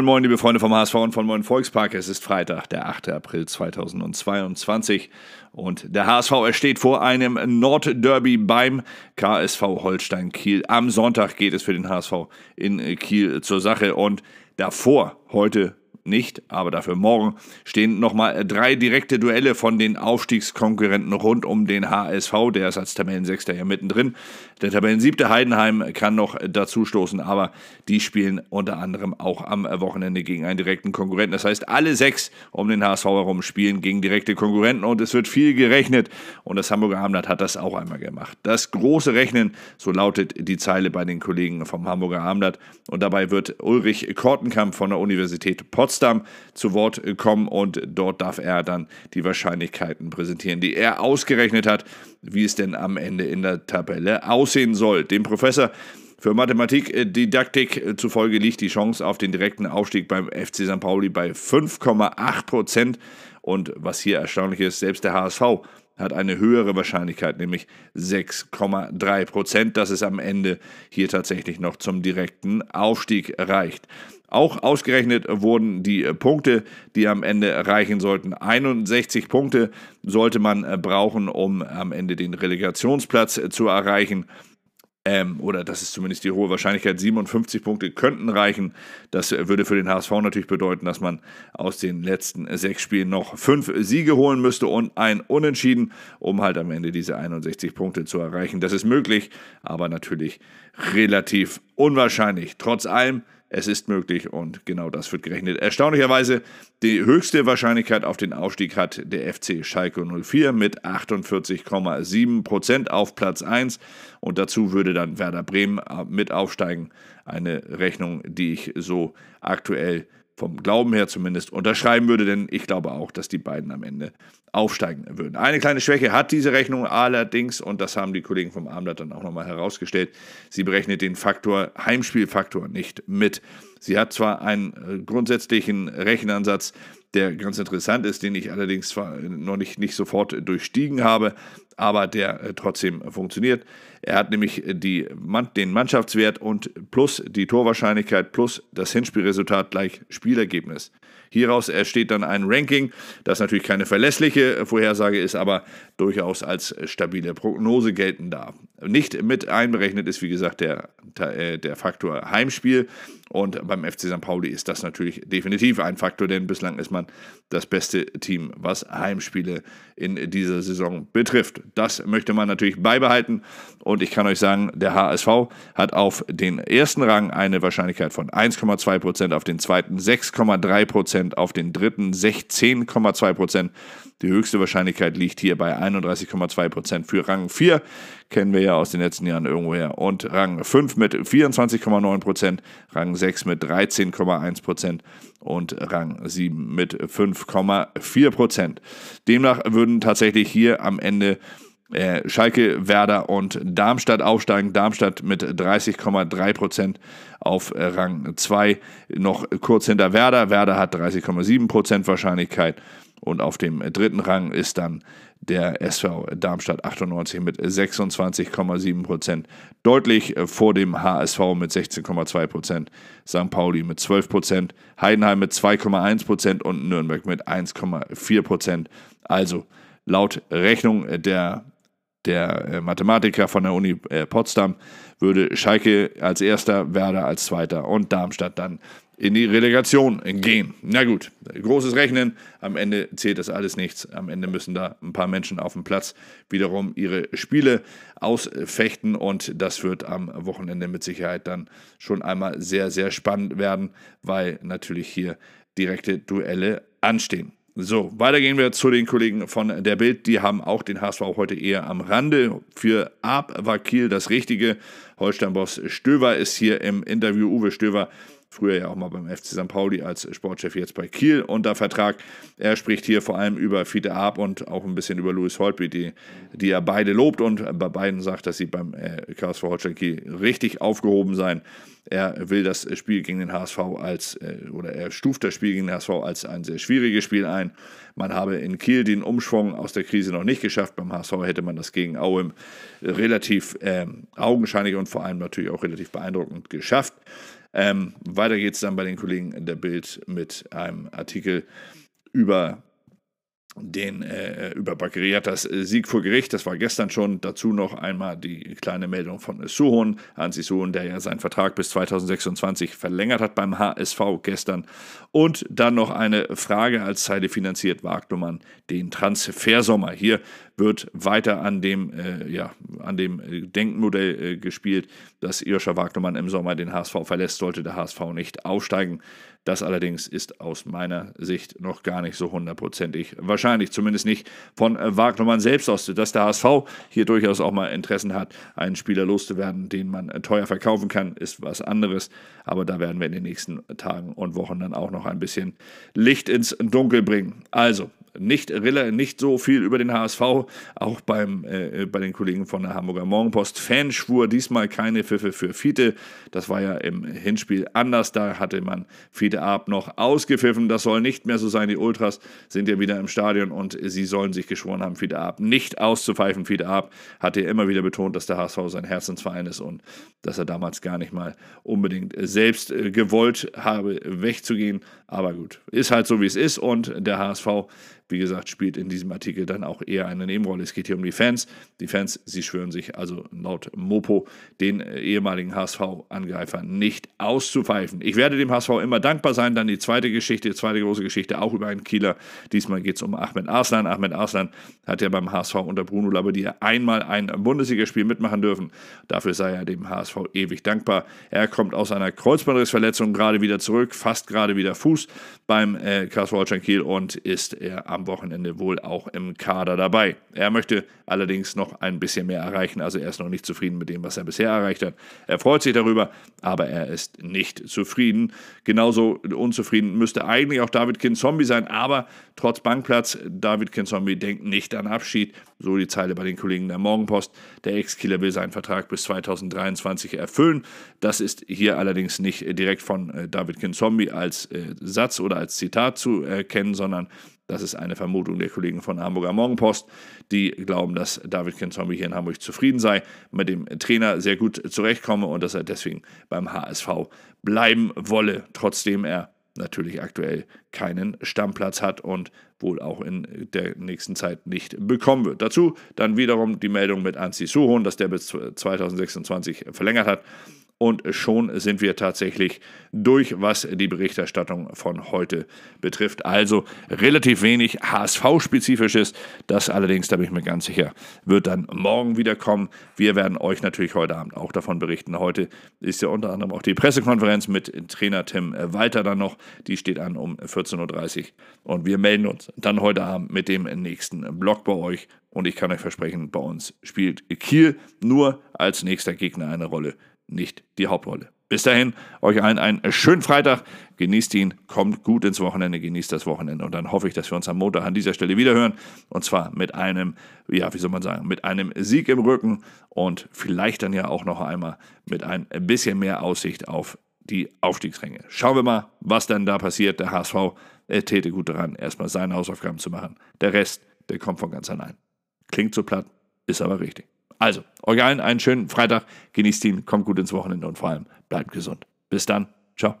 Moin Moin, liebe Freunde vom HSV und von Moin Volkspark. Es ist Freitag, der 8. April 2022 und der HSV steht vor einem Nordderby beim KSV Holstein Kiel. Am Sonntag geht es für den HSV in Kiel zur Sache und davor heute nicht, aber dafür morgen stehen nochmal drei direkte Duelle von den Aufstiegskonkurrenten rund um den HSV. Der ist als Tabellensechster hier mittendrin. Der Tabellensiebte Heidenheim kann noch dazu stoßen, aber die spielen unter anderem auch am Wochenende gegen einen direkten Konkurrenten. Das heißt, alle sechs um den HSV herum spielen gegen direkte Konkurrenten und es wird viel gerechnet und das Hamburger Abendblatt hat das auch einmal gemacht. Das große Rechnen, so lautet die Zeile bei den Kollegen vom Hamburger Abendblatt und dabei wird Ulrich Kortenkamp von der Universität Potsdam zu Wort kommen und dort darf er dann die Wahrscheinlichkeiten präsentieren, die er ausgerechnet hat, wie es denn am Ende in der Tabelle aussehen soll. Dem Professor für Mathematikdidaktik zufolge liegt die Chance auf den direkten Aufstieg beim FC St. Pauli bei 5,8 Prozent. Und was hier erstaunlich ist, selbst der HSV hat eine höhere Wahrscheinlichkeit, nämlich 6,3 Prozent, dass es am Ende hier tatsächlich noch zum direkten Aufstieg reicht. Auch ausgerechnet wurden die äh, Punkte, die am Ende reichen sollten. 61 Punkte sollte man äh, brauchen, um am Ende den Relegationsplatz äh, zu erreichen. Ähm, oder das ist zumindest die hohe Wahrscheinlichkeit. 57 Punkte könnten reichen. Das würde für den HSV natürlich bedeuten, dass man aus den letzten sechs Spielen noch fünf Siege holen müsste und ein Unentschieden, um halt am Ende diese 61 Punkte zu erreichen. Das ist möglich, aber natürlich relativ unwahrscheinlich. Trotz allem es ist möglich und genau das wird gerechnet. Erstaunlicherweise die höchste Wahrscheinlichkeit auf den Aufstieg hat der FC Schalke 04 mit 48,7 Prozent auf Platz 1 und dazu würde dann Werder Bremen äh, mit aufsteigen. Eine Rechnung, die ich so aktuell vom Glauben her zumindest unterschreiben würde, denn ich glaube auch, dass die beiden am Ende aufsteigen würden. Eine kleine Schwäche hat diese Rechnung allerdings, und das haben die Kollegen vom Abendblatt dann auch nochmal herausgestellt, sie berechnet den Faktor, Heimspielfaktor nicht mit. Sie hat zwar einen äh, grundsätzlichen Rechenansatz, der ganz interessant ist, den ich allerdings zwar noch nicht, nicht sofort durchstiegen habe, aber der äh, trotzdem funktioniert. Er hat nämlich die, den Mannschaftswert und plus die Torwahrscheinlichkeit plus das Hinspielresultat gleich Spielergebnis. Hieraus entsteht dann ein Ranking, das natürlich keine verlässliche Vorhersage ist, aber durchaus als stabile Prognose gelten darf. Nicht mit einberechnet ist, wie gesagt, der, äh, der Faktor Heimspiel. Und beim FC St. Pauli ist das natürlich definitiv ein Faktor, denn bislang ist man das beste Team, was Heimspiele in dieser Saison betrifft. Das möchte man natürlich beibehalten. Und ich kann euch sagen, der HSV hat auf den ersten Rang eine Wahrscheinlichkeit von 1,2 Prozent, auf den zweiten 6,3 Prozent, auf den dritten 16,2 Prozent. Die höchste Wahrscheinlichkeit liegt hier bei 31,2 Prozent für Rang 4 kennen wir ja aus den letzten Jahren irgendwoher. Und Rang 5 mit 24,9 Prozent, Rang 6 mit 13,1 Prozent und Rang 7 mit 5,4 Prozent. Demnach würden tatsächlich hier am Ende Schalke, Werder und Darmstadt aufsteigen. Darmstadt mit 30,3 Prozent auf äh, Rang 2, noch kurz hinter Werder. Werder hat 30,7 Prozent Wahrscheinlichkeit und auf dem dritten Rang ist dann der SV Darmstadt 98 mit 26,7 Prozent. Deutlich vor dem HSV mit 16,2 Prozent, St. Pauli mit 12 Prozent, Heidenheim mit 2,1 Prozent und Nürnberg mit 1,4 Prozent. Also laut Rechnung der, der äh, Mathematiker von der Uni äh, Potsdam würde Schalke als erster, Werder als zweiter und Darmstadt dann in die Relegation gehen. Na gut, großes Rechnen. Am Ende zählt das alles nichts. Am Ende müssen da ein paar Menschen auf dem Platz wiederum ihre Spiele ausfechten und das wird am Wochenende mit Sicherheit dann schon einmal sehr, sehr spannend werden, weil natürlich hier direkte Duelle anstehen. So, weiter gehen wir zu den Kollegen von der Bild. Die haben auch den HSV heute eher am Rande. Für Ab war Kiel das Richtige. Holstein-Boss Stöver ist hier im Interview. Uwe Stöver früher ja auch mal beim FC St. Pauli als Sportchef, jetzt bei Kiel unter Vertrag. Er spricht hier vor allem über Fiete Arp und auch ein bisschen über Louis Holtby, die, die er beide lobt und bei beiden sagt, dass sie beim äh, KSV Holstein Kiel richtig aufgehoben seien. Er will das Spiel gegen den HSV als, äh, oder er stuft das Spiel gegen den HSV als ein sehr schwieriges Spiel ein. Man habe in Kiel den Umschwung aus der Krise noch nicht geschafft. Beim HSV hätte man das gegen Aue relativ äh, augenscheinlich und vor allem natürlich auch relativ beeindruckend geschafft. Ähm, weiter geht es dann bei den Kollegen in der Bild mit einem Artikel über den äh, über Bakriatas äh, Sieg vor Gericht, das war gestern schon. Dazu noch einmal die kleine Meldung von Suhon, Hansi Suhon, der ja seinen Vertrag bis 2026 verlängert hat beim HSV gestern. Und dann noch eine Frage als Zeile finanziert wagt man den Transfersommer. Hier wird weiter an dem, äh, ja, an dem Denkmodell äh, gespielt, dass Irscher Wagnermann im Sommer den HSV verlässt, sollte der HSV nicht aufsteigen. Das allerdings ist aus meiner Sicht noch gar nicht so hundertprozentig wahrscheinlich, zumindest nicht von äh, Wagnermann selbst aus, dass der HSV hier durchaus auch mal Interessen hat, einen Spieler loszuwerden, den man äh, teuer verkaufen kann, ist was anderes. Aber da werden wir in den nächsten Tagen und Wochen dann auch noch ein bisschen Licht ins Dunkel bringen. Also, nicht, nicht so viel über den HSV, auch beim, äh, bei den Kollegen von der Hamburger Morgenpost. Fanschwur, diesmal keine Pfiffe für Fiete. Das war ja im Hinspiel anders. Da hatte man Fiete Ab noch ausgepfiffen. Das soll nicht mehr so sein. Die Ultras sind ja wieder im Stadion und sie sollen sich geschworen haben, Fiete Ab nicht auszupfeifen. Fiete Ab hatte ja immer wieder betont, dass der HSV sein Herzensverein ist und dass er damals gar nicht mal unbedingt selbst äh, gewollt habe, wegzugehen. Aber gut, ist halt so, wie es ist und der HSV wie gesagt, spielt in diesem Artikel dann auch eher eine Nebenrolle. Es geht hier um die Fans. Die Fans, sie schwören sich also laut Mopo den äh, ehemaligen HSV-Angreifer nicht auszupfeifen. Ich werde dem HSV immer dankbar sein. Dann die zweite Geschichte, die zweite große Geschichte, auch über einen Kieler. Diesmal geht es um Ahmed Arslan. Ahmed Arslan hat ja beim HSV unter Bruno Labbadia einmal ein Bundesligaspiel mitmachen dürfen. Dafür sei er dem HSV ewig dankbar. Er kommt aus einer Kreuzbandrissverletzung gerade wieder zurück, fast gerade wieder Fuß beim äh, KSV Holstein Kiel und ist er am am Wochenende wohl auch im Kader dabei. Er möchte allerdings noch ein bisschen mehr erreichen, also er ist noch nicht zufrieden mit dem, was er bisher erreicht hat. Er freut sich darüber, aber er ist nicht zufrieden. Genauso unzufrieden müsste eigentlich auch David Kinzombie sein, aber trotz Bankplatz, David Kinzombie denkt nicht an Abschied. So die Zeile bei den Kollegen der Morgenpost. Der Ex-Killer will seinen Vertrag bis 2023 erfüllen. Das ist hier allerdings nicht direkt von äh, David Kinzombie als äh, Satz oder als Zitat zu erkennen, sondern das ist eine Vermutung der Kollegen von Hamburger Morgenpost, die glauben, dass David Kinzombie hier in Hamburg zufrieden sei, mit dem Trainer sehr gut zurechtkomme und dass er deswegen beim HSV bleiben wolle, trotzdem er natürlich aktuell keinen Stammplatz hat und wohl auch in der nächsten Zeit nicht bekommen wird. Dazu dann wiederum die Meldung mit Anzi Suhon, dass der bis 2026 verlängert hat und schon sind wir tatsächlich durch, was die Berichterstattung von heute betrifft. Also relativ wenig HSV-spezifisches. Das allerdings, da bin ich mir ganz sicher, wird dann morgen wieder kommen. Wir werden euch natürlich heute Abend auch davon berichten. Heute ist ja unter anderem auch die Pressekonferenz mit Trainer Tim Walter dann noch. Die steht an um 14.30 Uhr. Und wir melden uns dann heute Abend mit dem nächsten Blog bei euch. Und ich kann euch versprechen, bei uns spielt Kiel nur als nächster Gegner eine Rolle nicht die Hauptrolle. Bis dahin, euch allen einen schönen Freitag. Genießt ihn, kommt gut ins Wochenende, genießt das Wochenende. Und dann hoffe ich, dass wir uns am Montag an dieser Stelle wiederhören. Und zwar mit einem, ja, wie soll man sagen, mit einem Sieg im Rücken und vielleicht dann ja auch noch einmal mit ein bisschen mehr Aussicht auf die Aufstiegsränge. Schauen wir mal, was dann da passiert. Der HSV er täte gut daran, erstmal seine Hausaufgaben zu machen. Der Rest, der kommt von ganz allein. Klingt so platt, ist aber richtig. Also, euch allen einen schönen Freitag, genießt ihn, kommt gut ins Wochenende und vor allem bleibt gesund. Bis dann, ciao.